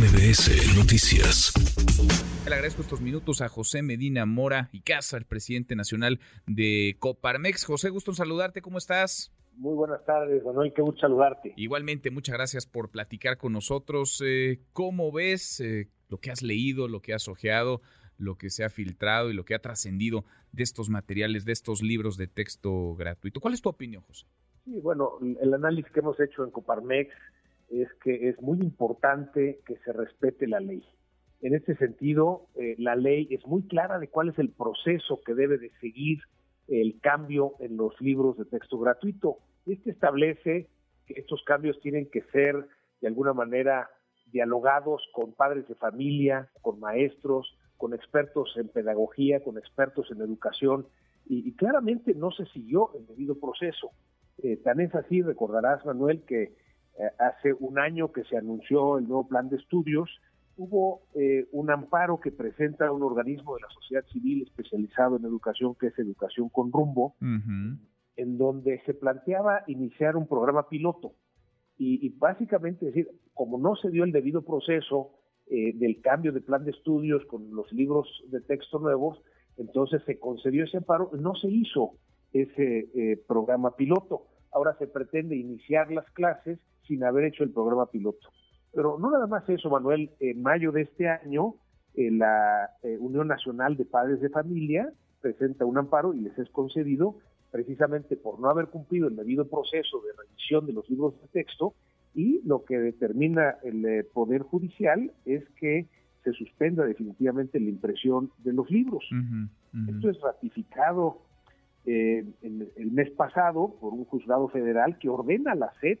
MBS Noticias. Le agradezco estos minutos a José Medina Mora y Casa, el presidente nacional de Coparmex. José, gusto en saludarte, ¿cómo estás? Muy buenas tardes, Manuel, qué gusto saludarte. Igualmente, muchas gracias por platicar con nosotros. Eh, ¿Cómo ves eh, lo que has leído, lo que has ojeado, lo que se ha filtrado y lo que ha trascendido de estos materiales, de estos libros de texto gratuito? ¿Cuál es tu opinión, José? Sí, bueno, el análisis que hemos hecho en Coparmex es que es muy importante que se respete la ley. En este sentido, eh, la ley es muy clara de cuál es el proceso que debe de seguir el cambio en los libros de texto gratuito. Este establece que estos cambios tienen que ser de alguna manera dialogados con padres de familia, con maestros, con expertos en pedagogía, con expertos en educación, y, claramente no se siguió el debido proceso. Eh, tan es así, recordarás, Manuel, que hace un año que se anunció el nuevo plan de estudios, hubo eh, un amparo que presenta un organismo de la sociedad civil especializado en educación, que es Educación con Rumbo, en donde se planteaba iniciar un programa piloto. Y, básicamente decir, como no se dio el debido proceso eh, del cambio de plan de estudios con los libros de texto nuevos, entonces se concedió ese amparo, no se hizo ese programa piloto ahora se pretende iniciar las clases sin haber hecho el programa piloto. Pero no nada más eso, Manuel, en mayo de este año, eh, la eh, Unión Nacional de Padres de Familia presenta un amparo y les es concedido precisamente por no haber cumplido el debido proceso de revisión de los libros de texto y lo que determina el eh, Poder Judicial es que se suspenda definitivamente la impresión de los libros. Esto es ratificado eh, el mes pasado por un juzgado federal que ordena a la SED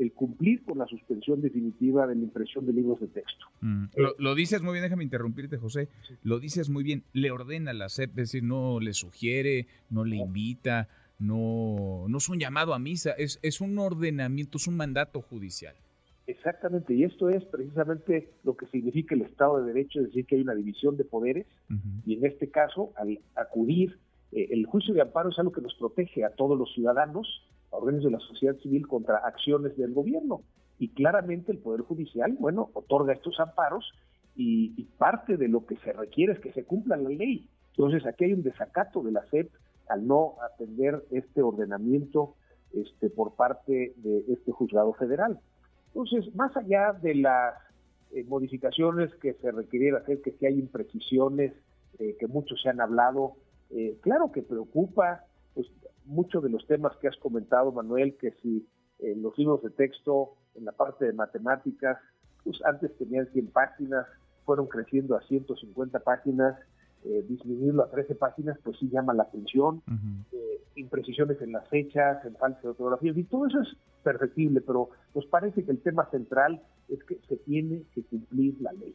el cumplir con la suspensión definitiva de la impresión de libros de texto. Mm. Lo, dices muy bien, déjame interrumpirte, José. Lo dices muy bien. Le ordena a la SED, es decir, no le sugiere, no le invita, no, no es un llamado a misa, es, es un ordenamiento, es un mandato judicial. Exactamente, y esto es precisamente lo que significa el Estado de Derecho, es decir, que hay una división de poderes, y en este caso, al acudir eh, el juicio de amparo es algo que nos protege a todos los ciudadanos, a órganos de la sociedad civil contra acciones del gobierno. Y claramente el Poder Judicial, bueno, otorga estos amparos y, parte de lo que se requiere es que se cumpla la ley. Entonces aquí hay un desacato de la SEP al no atender este ordenamiento este, por parte de este juzgado federal. Entonces, más allá de las eh, modificaciones que se requiriera hacer, que si hay imprecisiones, eh, que muchos se han hablado, eh, claro que preocupa pues, muchos de los temas que has comentado, Manuel, que si eh, los libros de texto, en la parte de matemáticas, pues antes tenían 100 páginas, fueron creciendo a 150 páginas, eh, disminuirlo a 13 páginas, pues sí llama la atención, imprecisiones en las fechas, en falta de ortografía, y todo eso es perfectible, pero nos parece que el tema central es que se tiene que cumplir la ley.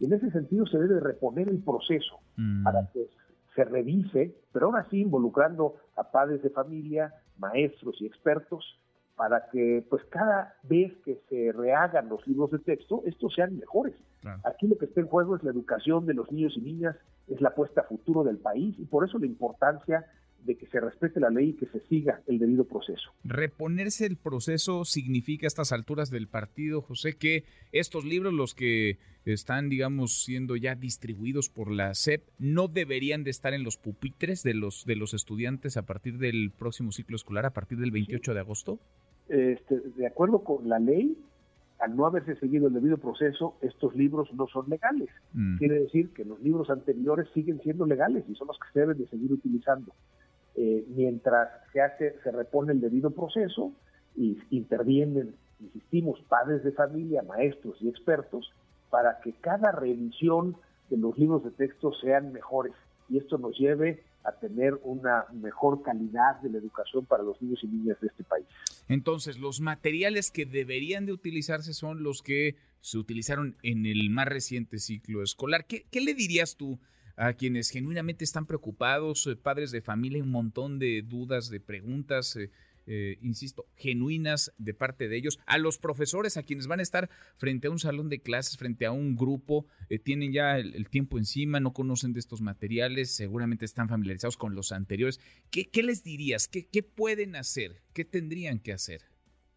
Y en ese sentido se debe reponer el proceso para que se revise, pero aún así involucrando a padres de familia, maestros y expertos, para que pues cada vez que se rehagan los libros de texto, estos sean mejores. Aquí lo que está en juego es la educación de los niños y niñas, es la apuesta a futuro del país y por eso la importancia de que se respete la ley y que se siga el debido proceso. Reponerse el proceso significa a estas alturas del partido, José, que estos libros, los que están, digamos, siendo ya distribuidos por la SEP, no deberían de estar en los pupitres de los, de los estudiantes a partir del próximo ciclo escolar, a partir del 28 de agosto. Este, de acuerdo con la ley, al no haberse seguido el debido proceso, estos libros no son legales. Mm. Quiere decir que los libros anteriores siguen siendo legales y son los que se deben de seguir utilizando. Eh, mientras se hace, se repone el debido proceso y intervienen, insistimos, padres de familia, maestros y expertos para que cada revisión de los libros de texto sean mejores y esto nos lleve a tener una mejor calidad de la educación para los niños y niñas de este país. Entonces, los materiales que deberían de utilizarse son los que se utilizaron en el más reciente ciclo escolar. ¿Qué, qué le dirías tú a quienes genuinamente están preocupados, eh, padres de familia, un montón de dudas, de preguntas, eh, eh, insisto, genuinas de parte de ellos, a los profesores, a quienes van a estar frente a un salón de clases, frente a un grupo, tienen ya el, tiempo encima, no conocen de estos materiales, seguramente están familiarizados con los anteriores. ¿Qué, les dirías? ¿Qué, ¿Qué, pueden hacer? ¿Qué tendrían que hacer?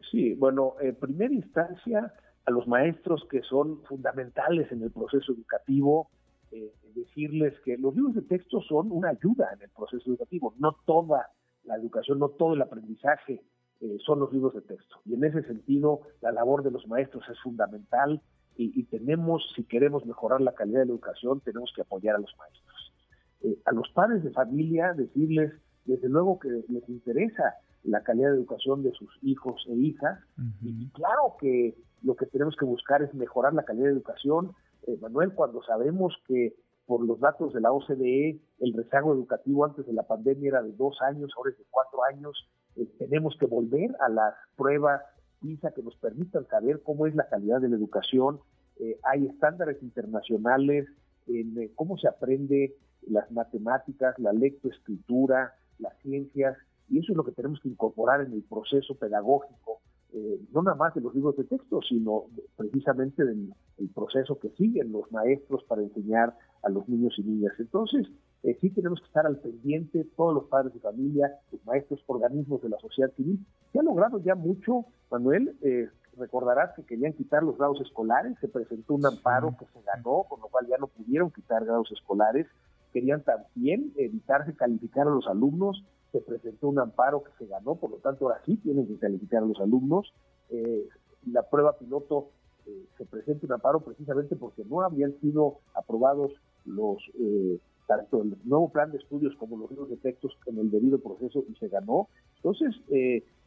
Sí, bueno, en primera instancia a los maestros que son fundamentales en el proceso educativo, eh, decirles que los libros de texto son una ayuda en el proceso educativo, no toda la educación, no todo el aprendizaje eh, son los libros de texto. Y en ese sentido, la labor de los maestros es fundamental y, tenemos, si queremos mejorar la calidad de la educación, tenemos que apoyar a los maestros. Eh, a los padres de familia, decirles, desde luego que les interesa la calidad de educación de sus hijos e hijas, y claro que lo que tenemos que buscar es mejorar la calidad de educación. Eh, Manuel, cuando sabemos que por los datos de la OCDE, el rezago educativo antes de la pandemia era de dos años, ahora es de cuatro años, eh, tenemos que volver a las pruebas PISA que nos permitan saber cómo es la calidad de la educación. Eh, hay estándares internacionales en cómo se aprende las matemáticas, la lectoescritura, las ciencias, y eso es lo que tenemos que incorporar en el proceso pedagógico eh, no nada más de los libros de texto, sino precisamente del proceso que siguen los maestros para enseñar a los niños y niñas. Entonces, eh, sí tenemos que estar al pendiente, todos los padres de familia, los maestros, organismos de la sociedad civil. Se ha logrado ya mucho, Manuel, eh, recordarás que querían quitar los grados escolares, se presentó un amparo que se ganó, con lo cual ya no pudieron quitar grados escolares, querían también evitarse calificar a los alumnos, se presentó un amparo que se ganó, por lo tanto ahora sí tienen que calificar a los alumnos. Eh, la prueba piloto eh, se presenta un amparo precisamente porque no habían sido aprobados los eh, tanto el nuevo plan de estudios como los libros de textos en el debido proceso y se ganó. Entonces,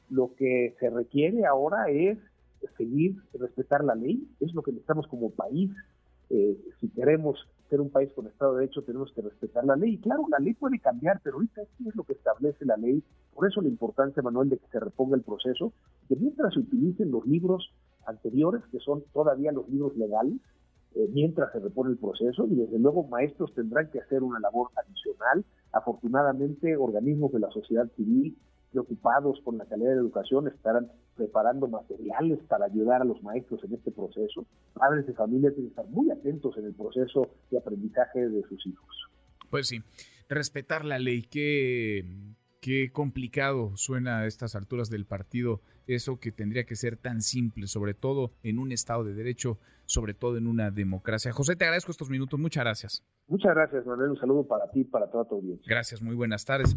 lo que se requiere ahora es seguir, respetar la ley, es lo que necesitamos como país. si queremos ser un país con Estado de Derecho tenemos que respetar la ley. Y claro, la ley puede cambiar, pero ahorita esto es lo que establece la ley. Por eso la importancia, Manuel, de que se reponga el proceso, que mientras se utilicen los libros anteriores, que son todavía los libros legales, eh, mientras se repone el proceso, y desde luego maestros tendrán que hacer una labor adicional. Afortunadamente, organismos de la sociedad civil preocupados por la calidad de educación estarán preparando materiales para ayudar a los maestros en este proceso. Padres de familia tienen que estar muy atentos en el proceso de aprendizaje de sus hijos. Pues sí, respetar la ley, qué, qué complicado suena a estas alturas del partido eso que tendría que ser tan simple, sobre todo en un Estado de Derecho, sobre todo en una democracia. José, te agradezco estos minutos, muchas gracias. Muchas gracias, Manuel, un saludo para ti y para toda tu audiencia. Gracias, muy buenas tardes